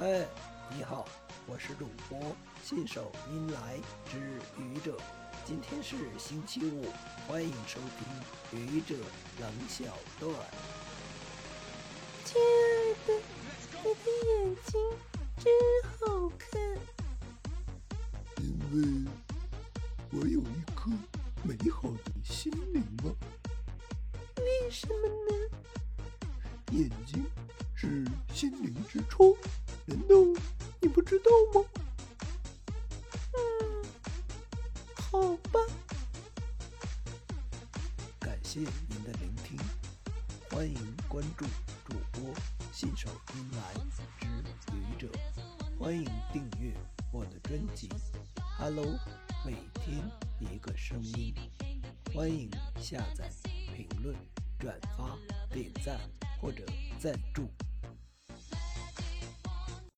哎，你好，我是主播信手拈来之愚者。今天是星期五，欢迎收听愚者冷小段。亲爱的，你的眼睛真好看。因为我有一颗美好的心灵啊。为什么呢？眼睛是心灵之窗。难道你不知道吗？嗯，好吧。感谢您的聆听，欢迎关注主播信手拈来之旅者，欢迎订阅我的专辑《Hello》，每天一个声音，欢迎下载、评论、转发、点赞或者赞助。